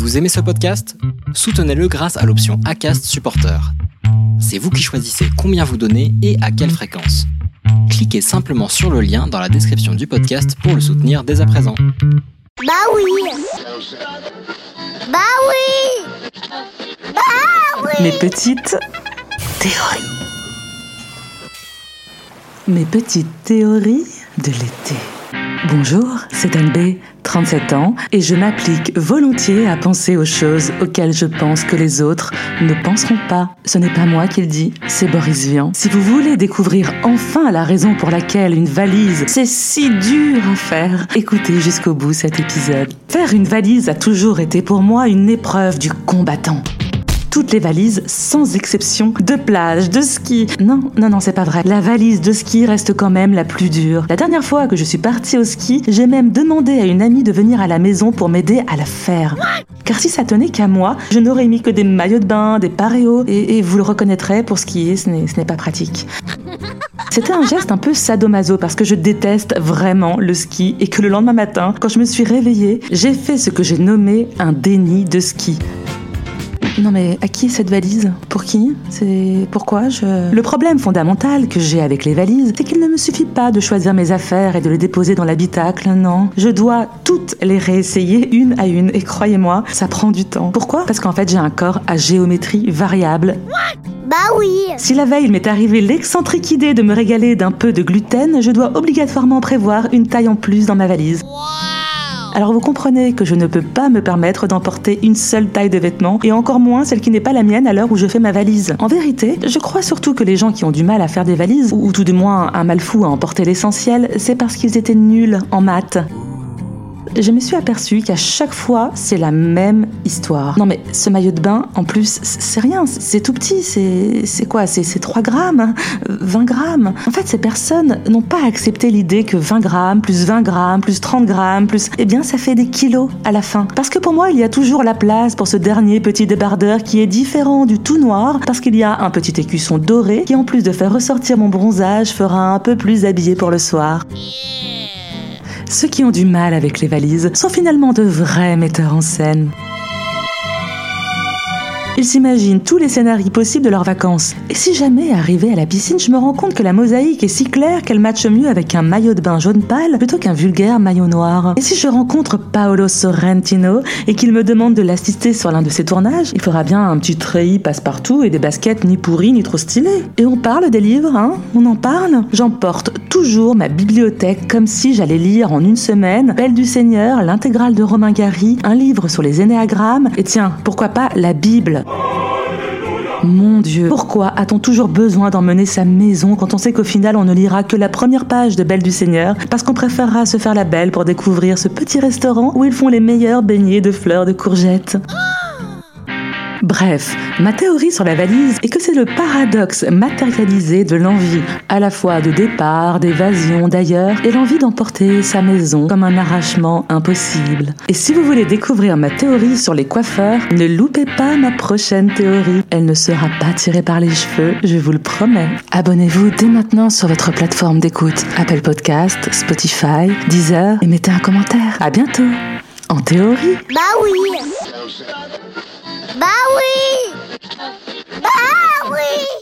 Vous aimez ce podcast? Soutenez-le grâce à l'option ACAST Supporter. C'est vous qui choisissez combien vous donnez et à quelle fréquence. Cliquez simplement sur le lien dans la description du podcast pour le soutenir dès à présent. Bah oui Bah oui Bah oui Mes petites théories. Mes petites théories de l'été. Bonjour, c'est Anne B, 37 ans, et je m'applique volontiers à penser aux choses auxquelles je pense que les autres ne penseront pas. Ce n'est pas moi qui le dis, c'est Boris Vian. Si vous voulez découvrir enfin la raison pour laquelle une valise, c'est si dur à faire, écoutez jusqu'au bout cet épisode. Faire une valise a toujours été pour moi une épreuve du combattant toutes les valises, sans exception, de plage, de ski. Non, non, non, c'est pas vrai. La valise de ski reste quand même la plus dure. La dernière fois que je suis partie au ski, j'ai même demandé à une amie de venir à la maison pour m'aider à la faire. Car si ça tenait qu'à moi, je n'aurais mis que des maillots de bain, des paréos, et, et vous le reconnaîtrez, pour skier, ce n'est ce n'est pas pratique. C'était un geste un peu sadomaso parce que je déteste vraiment le ski et que le lendemain matin, quand je me suis réveillée, j'ai fait ce que j'ai nommé un déni de ski. Non mais à qui est cette valise? Pour qui? C'est pourquoi je... Le problème fondamental que j'ai avec les valises, c'est qu'il ne me suffit pas de choisir mes affaires et de les déposer dans l'habitacle, non. Je dois toutes les réessayer une à une et croyez-moi, ça prend du temps. Pourquoi? Parce qu'en fait j'ai un corps à géométrie variable. Bah oui Si la veille m'est arrivée l'excentrique idée de me régaler d'un peu de gluten, je dois obligatoirement prévoir une taille en plus dans ma valise. Alors vous comprenez que je ne peux pas me permettre d'emporter une seule taille de vêtements, et encore moins celle qui n'est pas la mienne à l'heure où je fais ma valise. En vérité, je crois surtout que les gens qui ont du mal à faire des valises, ou tout du moins un mal fou à emporter l'essentiel, c'est parce qu'ils étaient nuls en maths je me suis aperçue qu'à chaque fois, c'est la même histoire. Non mais ce maillot de bain, en plus, c'est rien, c'est tout petit, c'est quoi C'est 3 grammes 20 grammes En fait, ces personnes n'ont pas accepté l'idée que 20 grammes, plus 20 grammes, plus 30 grammes, plus... Eh bien, ça fait des kilos à la fin. Parce que pour moi, il y a toujours la place pour ce dernier petit débardeur qui est différent du tout noir, parce qu'il y a un petit écusson doré qui, en plus de faire ressortir mon bronzage, fera un peu plus habillé pour le soir. Ceux qui ont du mal avec les valises sont finalement de vrais metteurs en scène. Ils s'imaginent tous les scénarios possibles de leurs vacances. Et si jamais, arrivé à la piscine, je me rends compte que la mosaïque est si claire qu'elle matche mieux avec un maillot de bain jaune pâle plutôt qu'un vulgaire maillot noir. Et si je rencontre Paolo Sorrentino et qu'il me demande de l'assister sur l'un de ses tournages, il faudra bien un petit treillis passe-partout et des baskets ni pourries ni trop stylées. Et on parle des livres, hein? On en parle? J'emporte toujours ma bibliothèque comme si j'allais lire en une semaine. Belle du Seigneur, l'intégrale de Romain Gary, un livre sur les énéagrammes. Et tiens, pourquoi pas la Bible? Mon Dieu, pourquoi a-t-on toujours besoin d'emmener sa maison quand on sait qu'au final on ne lira que la première page de Belle du Seigneur? Parce qu'on préférera se faire la belle pour découvrir ce petit restaurant où ils font les meilleurs beignets de fleurs de courgettes. Bref, ma théorie sur la valise est que c'est le paradoxe matérialisé de l'envie, à la fois de départ, d'évasion d'ailleurs, et l'envie d'emporter sa maison comme un arrachement impossible. Et si vous voulez découvrir ma théorie sur les coiffeurs, ne loupez pas ma prochaine théorie. Elle ne sera pas tirée par les cheveux, je vous le promets. Abonnez-vous dès maintenant sur votre plateforme d'écoute, Apple Podcast, Spotify, Deezer, et mettez un commentaire. À bientôt. En théorie. Bah oui Bah oui. Bah oui